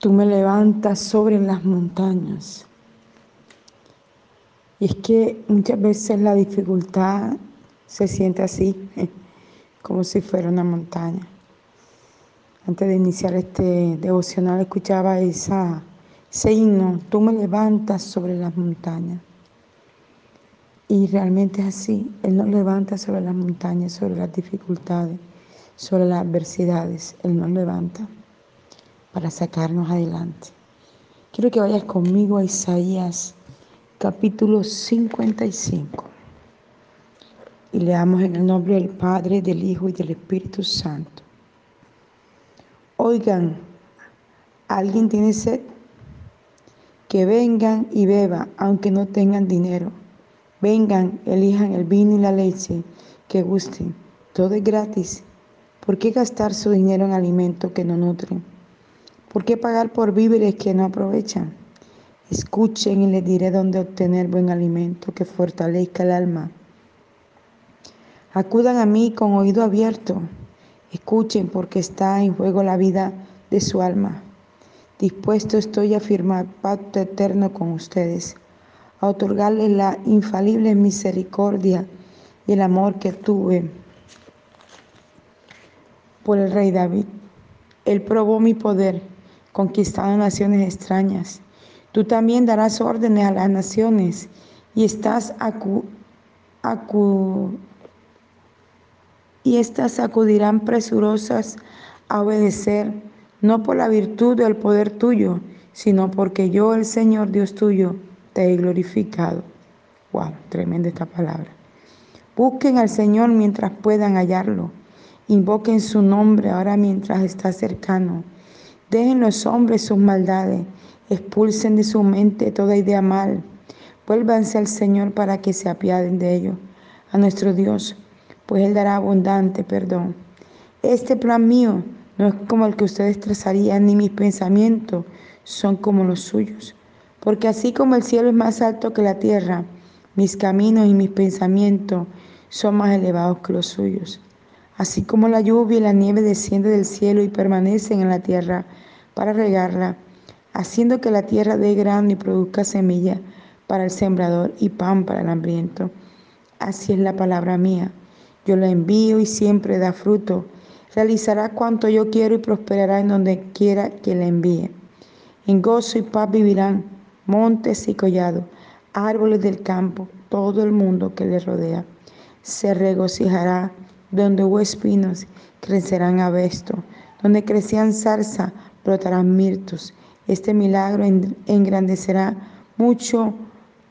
Tú me levantas sobre las montañas. Y es que muchas veces la dificultad se siente así, como si fuera una montaña. Antes de iniciar este devocional escuchaba ese himno, tú me levantas sobre las montañas. Y realmente es así, Él nos levanta sobre las montañas, sobre las dificultades, sobre las adversidades, Él nos levanta para sacarnos adelante. Quiero que vayas conmigo a Isaías capítulo 55 y leamos en el nombre del Padre, del Hijo y del Espíritu Santo. Oigan, ¿alguien tiene sed? Que vengan y beban, aunque no tengan dinero. Vengan, elijan el vino y la leche que gusten. Todo es gratis. ¿Por qué gastar su dinero en alimentos que no nutren? ¿Por qué pagar por víveres que no aprovechan? Escuchen y les diré dónde obtener buen alimento que fortalezca el alma. Acudan a mí con oído abierto. Escuchen porque está en juego la vida de su alma. Dispuesto estoy a firmar pacto eterno con ustedes, a otorgarles la infalible misericordia y el amor que tuve por el rey David. Él probó mi poder conquistando naciones extrañas. Tú también darás órdenes a las naciones y estás acu, y estas acudirán presurosas a obedecer, no por la virtud del poder tuyo, sino porque yo, el Señor Dios tuyo, te he glorificado. Wow, tremenda esta palabra. Busquen al Señor mientras puedan hallarlo. Invoquen su nombre ahora mientras está cercano. Dejen los hombres sus maldades, expulsen de su mente toda idea mal. Vuélvanse al Señor para que se apiaden de ellos, a nuestro Dios, pues Él dará abundante perdón. Este plan mío no es como el que ustedes trazarían, ni mis pensamientos son como los suyos. Porque así como el cielo es más alto que la tierra, mis caminos y mis pensamientos son más elevados que los suyos. Así como la lluvia y la nieve descienden del cielo y permanecen en la tierra para regarla, haciendo que la tierra dé grano y produzca semilla para el sembrador y pan para el hambriento. Así es la palabra mía. Yo la envío y siempre da fruto. Realizará cuanto yo quiero y prosperará en donde quiera que la envíe. En gozo y paz vivirán montes y collados, árboles del campo, todo el mundo que le rodea. Se regocijará donde hubo espinos, crecerán abesto. Donde crecían zarza, brotarán mirtos. Este milagro engrandecerá mucho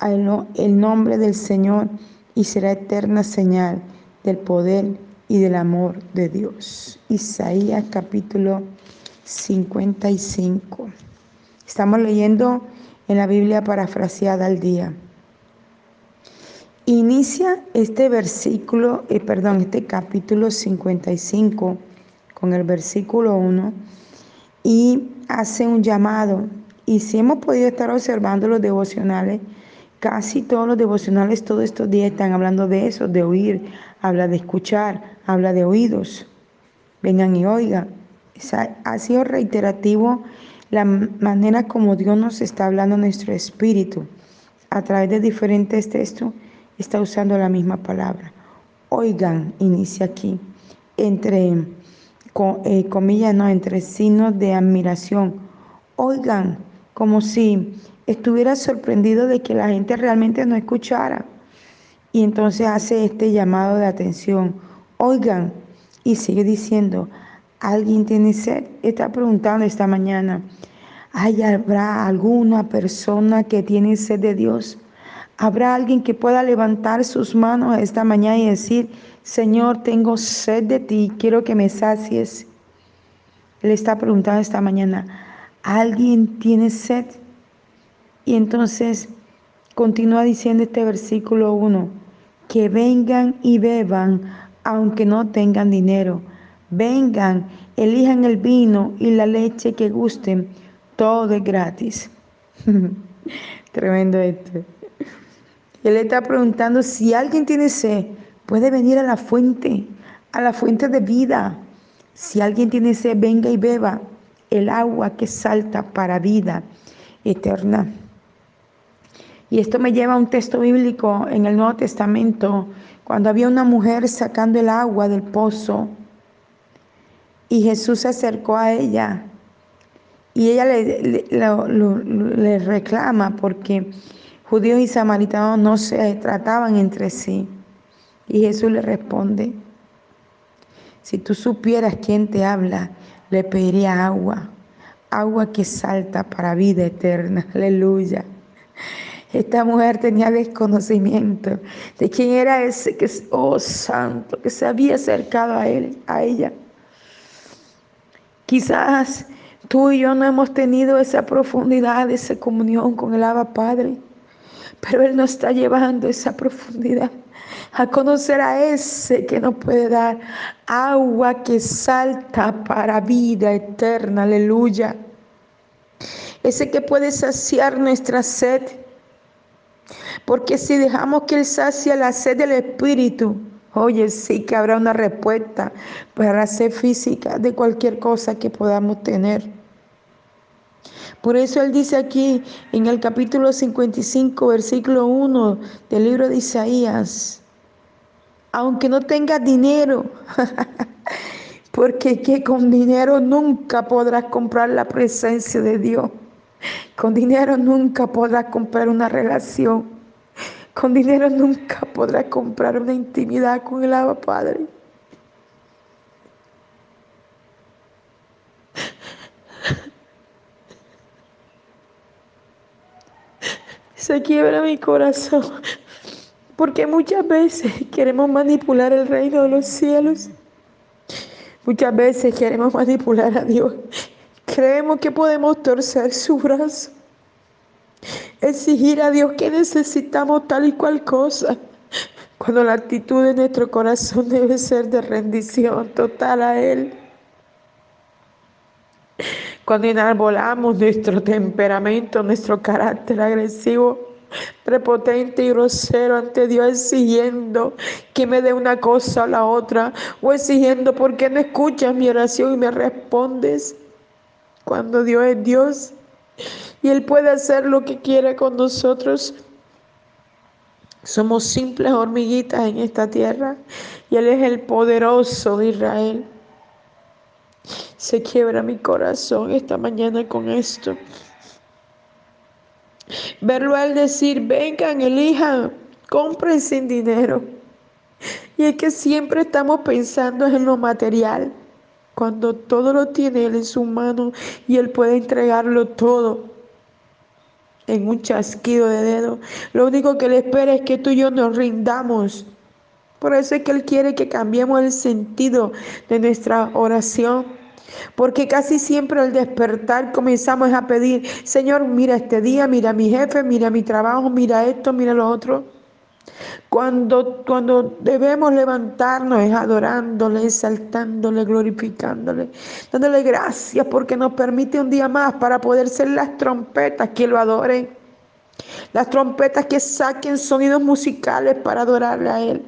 el nombre del Señor y será eterna señal del poder y del amor de Dios. Isaías capítulo 55. Estamos leyendo en la Biblia parafraseada al día. Inicia este versículo, eh, perdón, este capítulo 55 con el versículo 1 y hace un llamado. Y si hemos podido estar observando los devocionales, casi todos los devocionales todos estos días están hablando de eso, de oír, habla de escuchar, habla de oídos. Vengan y oigan. Ha sido reiterativo la manera como Dios nos está hablando a nuestro espíritu. A través de diferentes textos está usando la misma palabra. Oigan, inicia aquí, entre eh, comillas, no, entre signos de admiración. Oigan, como si estuviera sorprendido de que la gente realmente no escuchara. Y entonces hace este llamado de atención. Oigan, y sigue diciendo, ¿alguien tiene sed? Está preguntando esta mañana, ¿hay habrá alguna persona que tiene sed de Dios? ¿Habrá alguien que pueda levantar sus manos esta mañana y decir, Señor, tengo sed de ti, quiero que me sacies? Le está preguntando esta mañana, ¿alguien tiene sed? Y entonces continúa diciendo este versículo 1, que vengan y beban aunque no tengan dinero. Vengan, elijan el vino y la leche que gusten, todo es gratis. Tremendo esto. Él está preguntando si alguien tiene sed, puede venir a la fuente, a la fuente de vida. Si alguien tiene sed, venga y beba. el agua que salta para vida eterna. Y esto me lleva a un texto bíblico en el Nuevo Testamento, cuando había una mujer sacando el agua del pozo y Jesús se acercó a ella y ella le, le, reclama porque judíos y samaritanos no se trataban entre sí. Y Jesús le responde, si tú supieras quién te habla, le pediría agua, agua que salta para vida eterna. Aleluya. Esta mujer tenía desconocimiento de quién era ese que, oh santo, que se había acercado a él, a ella. Quizás tú y yo no hemos tenido esa profundidad, esa comunión con el Abba Padre, pero Él nos está llevando esa profundidad a conocer a ese que nos puede dar agua que salta para vida eterna, aleluya. Ese que puede saciar nuestra sed porque si dejamos que Él sacie la sed del Espíritu, oye, sí que habrá una respuesta para sed física de cualquier cosa que podamos tener. Por eso Él dice aquí en el capítulo 55, versículo 1 del libro de Isaías, aunque no tengas dinero, porque que con dinero nunca podrás comprar la presencia de Dios. Con dinero nunca podrás comprar una relación. Con dinero nunca podrás comprar una intimidad con el Abba Padre. Se quiebra mi corazón porque muchas veces queremos manipular el reino de los cielos. Muchas veces queremos manipular a Dios. Creemos que podemos torcer su brazo exigir a Dios que necesitamos tal y cual cosa, cuando la actitud de nuestro corazón debe ser de rendición total a Él. Cuando enarbolamos nuestro temperamento, nuestro carácter agresivo, prepotente y grosero ante Dios, exigiendo que me dé una cosa o la otra, o exigiendo porque no escuchas mi oración y me respondes, cuando Dios es Dios y Él puede hacer lo que quiera con nosotros. Somos simples hormiguitas en esta tierra y Él es el poderoso de Israel. Se quiebra mi corazón esta mañana con esto. Verlo al decir, vengan, elijan, compren sin dinero. Y es que siempre estamos pensando en lo material, cuando todo lo tiene Él en su mano y Él puede entregarlo todo en un chasquido de dedo. Lo único que Él espera es que tú y yo nos rindamos. Por eso es que Él quiere que cambiemos el sentido de nuestra oración. Porque casi siempre al despertar comenzamos a pedir, Señor, mira este día, mira mi jefe, mira mi trabajo, mira esto, mira lo otro. Cuando, cuando debemos levantarnos es adorándole, exaltándole, glorificándole, dándole gracias porque nos permite un día más para poder ser las trompetas que lo adoren, las trompetas que saquen sonidos musicales para adorarle a Él.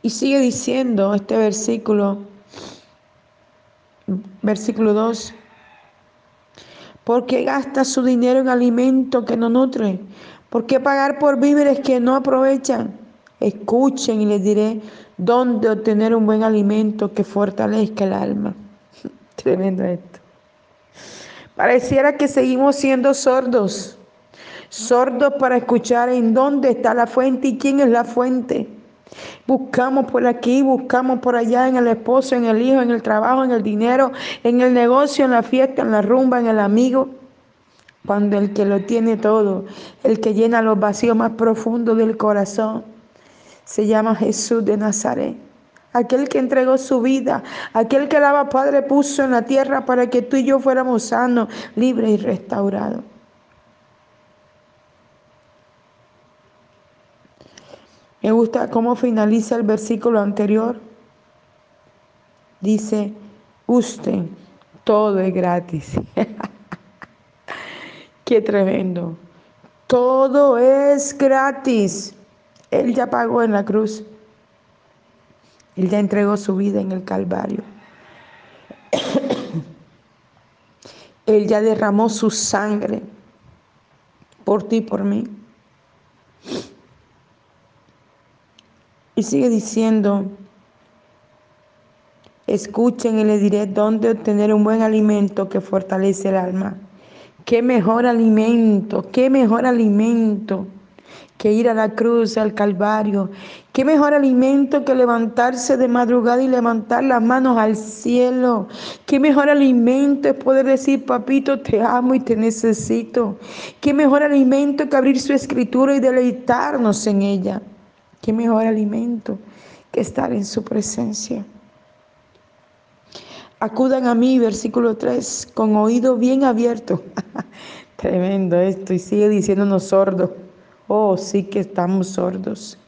Y sigue diciendo este versículo, versículo 2, porque gasta su dinero en alimento que no nutre ¿Por qué pagar por víveres que no aprovechan? Escuchen y les diré dónde obtener un buen alimento que fortalezca el alma. Tremendo esto. Pareciera que seguimos siendo sordos, sordos para escuchar en dónde está la fuente y quién es la fuente. Buscamos por aquí, buscamos por allá en el esposo, en el hijo, en el trabajo, en el dinero, en el negocio, en la fiesta, en la rumba, en el amigo cuando el que lo tiene todo, el que llena los vacíos más profundos del corazón, se llama Jesús de Nazaret. Aquel que entregó su vida, aquel que el Padre puso en la tierra para que tú y yo fuéramos sanos, libres y restaurados. Me gusta cómo finaliza el versículo anterior. Dice, usted, todo es gratis. Qué tremendo. Todo es gratis. Él ya pagó en la cruz. Él ya entregó su vida en el Calvario. Él ya derramó su sangre por ti por mí. Y sigue diciendo, escuchen y les diré dónde obtener un buen alimento que fortalece el alma. Qué mejor alimento, qué mejor alimento que ir a la cruz, al Calvario. Qué mejor alimento que levantarse de madrugada y levantar las manos al cielo. Qué mejor alimento es poder decir, papito, te amo y te necesito. Qué mejor alimento que abrir su escritura y deleitarnos en ella. Qué mejor alimento que estar en su presencia. Acudan a mí, versículo 3, con oído bien abierto. Tremendo esto. Y sigue diciéndonos sordos. Oh, sí que estamos sordos.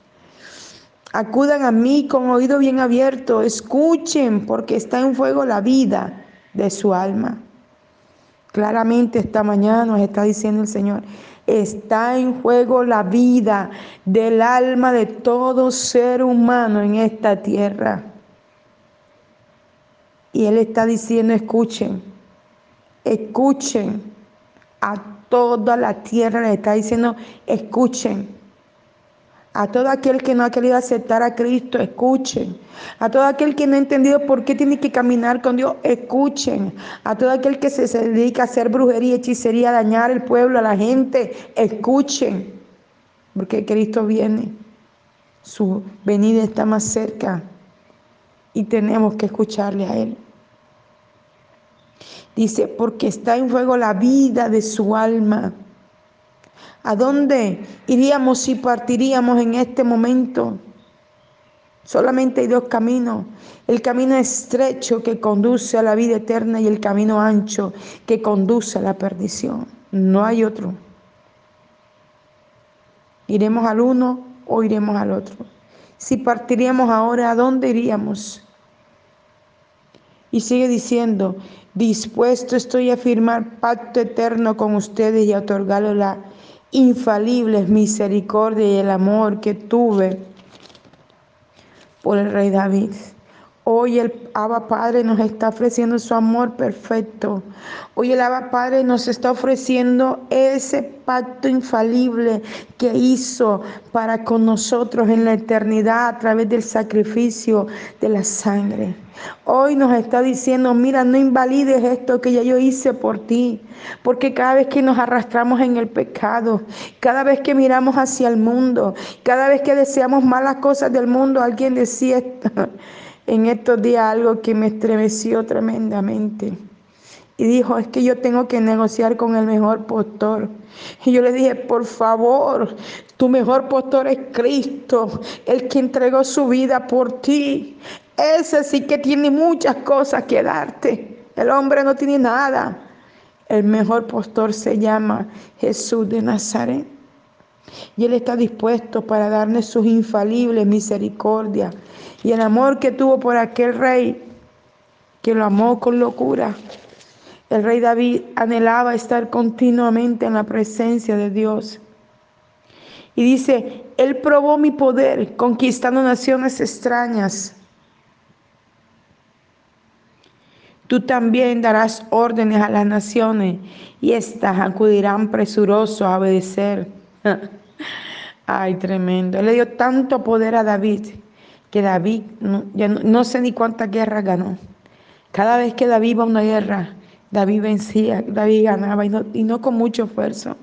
Acudan a mí con oído bien abierto, escuchen, porque está en fuego la vida de su alma. Claramente esta mañana nos está diciendo el Señor, está en juego la vida del alma de todo ser humano en esta tierra. Y Él está diciendo, escuchen, escuchen a toda la tierra le está diciendo, escuchen. A todo aquel que no ha querido aceptar a Cristo, escuchen. A todo aquel que no ha entendido por qué tiene que caminar con Dios, escuchen. A todo aquel que se, dedica a hacer brujería, hechicería, a dañar el pueblo, a la gente, escuchen. Porque Cristo viene. Su venida está más cerca. Y tenemos que escucharle a Él. Dice, porque está en fuego la vida de su alma. ¿A dónde iríamos si partiríamos en este momento? Solamente hay dos caminos. El camino estrecho que conduce a la vida eterna y el camino ancho que conduce a la perdición. No hay otro. ¿Iremos al uno o iremos al otro? Si partiríamos ahora, ¿a dónde iríamos? Y sigue diciendo, dispuesto estoy a firmar pacto eterno con ustedes y a otorgarle la infalible misericordia y el amor que tuve por el rey David. Hoy el Abba Padre nos está ofreciendo su amor perfecto. Hoy el Abba Padre nos está ofreciendo ese pacto infalible que hizo para con nosotros en la eternidad a través del sacrificio de la sangre. Hoy nos está diciendo, mira, no invalides esto que ya yo hice por ti, porque cada vez que nos arrastramos en el pecado, cada vez que miramos hacia el mundo, cada vez que deseamos malas cosas del mundo, alguien decía en estos días algo que me estremeció tremendamente. Y dijo, es que yo tengo que negociar con el mejor postor. Y yo le dije, por favor, tu mejor postor es Cristo, el que entregó su vida por ti. Ese sí que tiene muchas cosas que darte. El hombre no tiene nada. El mejor postor se llama Jesús de Nazaret. Y Él está dispuesto para darnos sus infalibles misericordias y el amor que tuvo por aquel rey que lo amó con locura. El rey David anhelaba estar continuamente en la presencia de Dios. Y dice, Él probó mi poder conquistando naciones extrañas. Tú también darás órdenes a las naciones y éstas acudirán presurosos a obedecer. Ay, tremendo. Le dio tanto poder a David que David, no, no, sé ni cuántas guerras ganó. Cada vez que David iba a una guerra, David vencía, David ganaba y no, y no con mucho esfuerzo.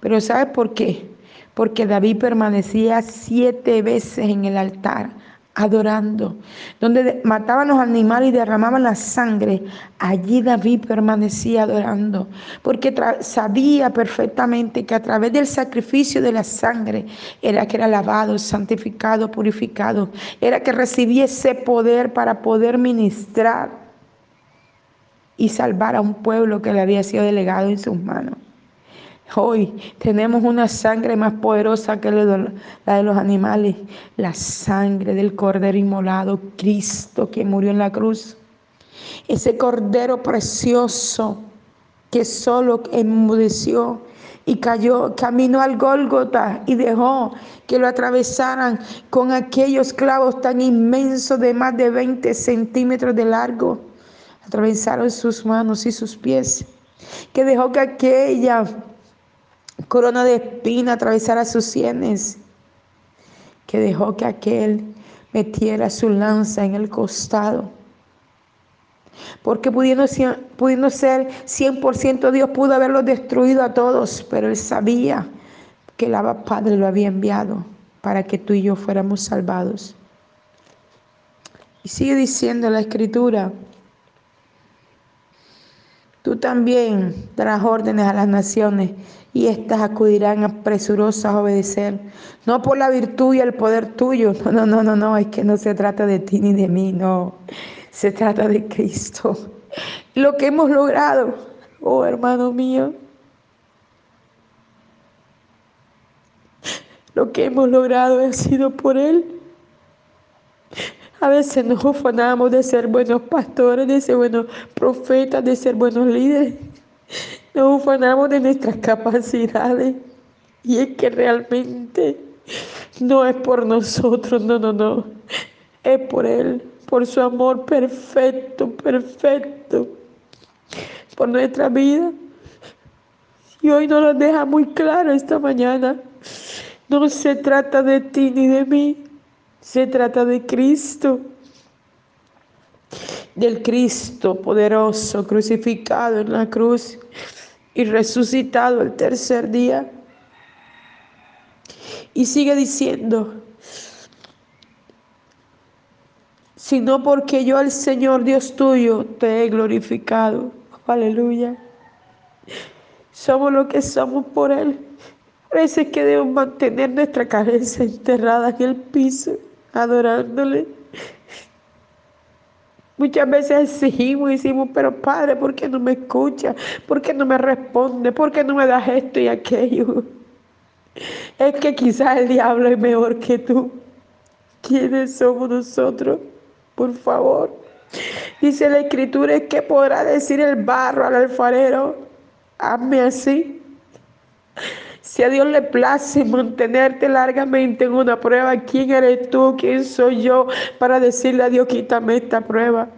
Pero ¿sabes por qué? Porque David permanecía siete veces en el altar adorando, donde mataban los animales y derramaban la sangre, allí David permanecía adorando, porque sabía perfectamente que a través del sacrificio de la sangre era que era lavado, santificado, purificado, era que recibía ese poder para poder ministrar y salvar a un pueblo que le había sido delegado en sus manos. Hoy tenemos una sangre más poderosa que la de los animales, la sangre del Cordero inmolado, Cristo que murió en la cruz. Ese Cordero precioso que solo enmudeció y cayó, caminó al Gólgota y dejó que lo atravesaran con aquellos clavos tan inmensos de más de 20 centímetros de largo. Atravesaron sus manos y sus pies que dejó que aquella corona de espina atravesara sus sienes, que dejó que aquel metiera su lanza en el costado. Porque pudiendo, pudiendo ser 100% Dios pudo haberlo destruido a todos, pero él sabía que el Abba Padre lo había enviado para que tú y yo fuéramos salvados. Y sigue diciendo la escritura, tú también darás órdenes a las naciones y éstas acudirán presurosas a obedecer, no por la virtud y el poder tuyo, no, no, no, no, no, es que no se trata de ti ni de mí, no, se trata de Cristo. Lo que hemos logrado, oh hermano mío, lo que hemos logrado ha sido por Él. A veces nos ufanamos de ser buenos pastores, de ser buenos profetas, de ser buenos líderes. Nos ufanamos de nuestras capacidades. Y es que realmente no es por nosotros, no, no, no. Es por Él, por su amor perfecto, perfecto, por nuestra vida. Y hoy nos lo deja muy claro esta mañana. No se trata de ti ni de mí, se trata de Cristo, del Cristo poderoso, crucificado en la cruz y resucitado el tercer día. Y sigue diciendo, sino porque yo al Señor Dios tuyo te he glorificado. Aleluya. Somos lo que somos por Él. A veces que debemos mantener nuestra cabeza enterrada en el piso adorándole. Muchas veces exigimos y decimos, pero Padre, ¿por qué no me escucha? ¿Por qué no me responde? ¿Por qué no me das esto y aquello? Es que quizás el diablo es mejor que tú. ¿Quiénes somos nosotros? Por favor. Dice la escritura, es que podrá decir el barro al alfarero, hazme así. Si a Dios le place mantenerte largamente en una prueba, ¿quién eres tú? ¿Quién soy yo para decirle a Dios, quítame esta prueba?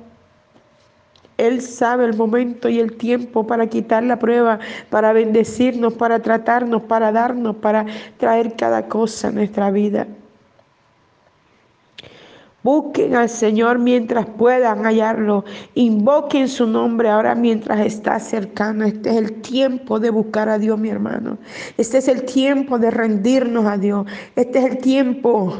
Él sabe el momento y el tiempo para quitar la prueba, para bendecirnos, para tratarnos, para darnos, para traer cada cosa a nuestra vida. Busquen al Señor mientras puedan hallarlo. Invoquen su nombre ahora mientras está cercano. Este es el tiempo de buscar a Dios, mi hermano. Este es el tiempo de rendirnos a Dios. Este es el tiempo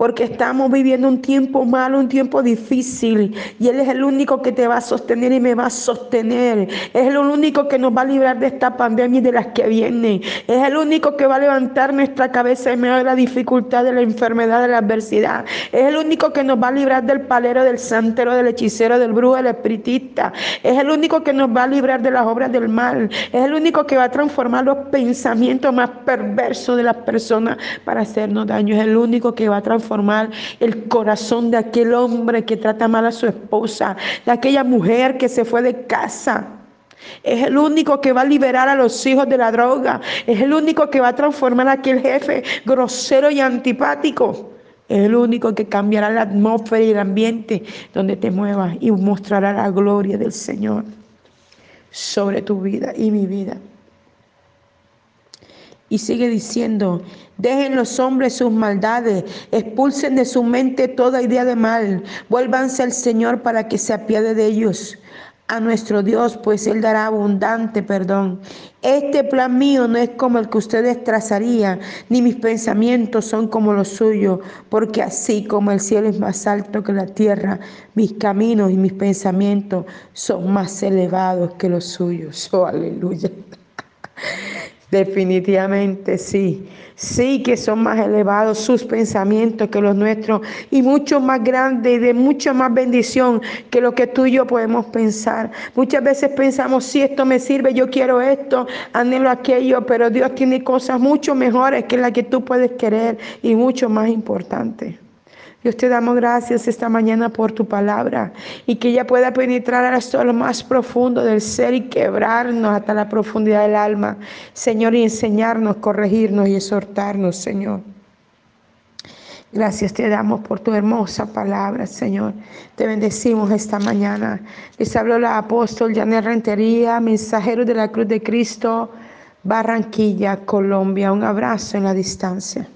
porque estamos viviendo un tiempo malo, un tiempo difícil, y Él es el único que te va a sostener y me va a sostener. Es el único que nos va a librar de esta pandemia y de las que vienen. Es el único que va a levantar nuestra cabeza en medio de la dificultad, de la enfermedad, de la adversidad. Es el único que nos va a librar del palero, del santero, del hechicero, del brujo, del espiritista. Es el único que nos va a librar de las obras del mal. Es el único que va a transformar los pensamientos más perversos de las personas para hacernos daño. Es el único que va a transformar formar el corazón de aquel hombre que trata mal a su esposa, de aquella mujer que se fue de casa. Es el único que va a liberar a los hijos de la droga. Es el único que va a transformar a aquel jefe grosero y antipático. Es el único que cambiará la atmósfera y el ambiente donde te muevas y mostrará la gloria del Señor sobre tu vida y mi vida. Y sigue diciendo, dejen los hombres sus maldades, expulsen de su mente toda idea de mal, vuélvanse al Señor para que se apiade de ellos, a nuestro Dios, pues Él dará abundante perdón. Este plan mío no es como el que ustedes trazarían, ni mis pensamientos son como los suyos, porque así como el cielo es más alto que la tierra, mis caminos y mis pensamientos son más elevados que los suyos. Oh, aleluya. Definitivamente sí. Sí que son más elevados sus pensamientos que los nuestros y mucho más grandes y de mucha más bendición que lo que tú y yo podemos pensar. Muchas veces pensamos, si esto me sirve, yo quiero esto, anhelo aquello, pero Dios tiene cosas mucho mejores que las que tú puedes querer y mucho más importantes. Dios te damos gracias esta mañana por tu palabra y que ella pueda penetrar hasta lo más profundo del ser y quebrarnos hasta la profundidad del alma, Señor, y enseñarnos, corregirnos y exhortarnos, Señor. Gracias te damos por tu hermosa palabra, Señor. Te bendecimos esta mañana. Les habló la apóstol Janet Rentería, mensajero de la Cruz de Cristo, Barranquilla, Colombia. Un abrazo en la distancia.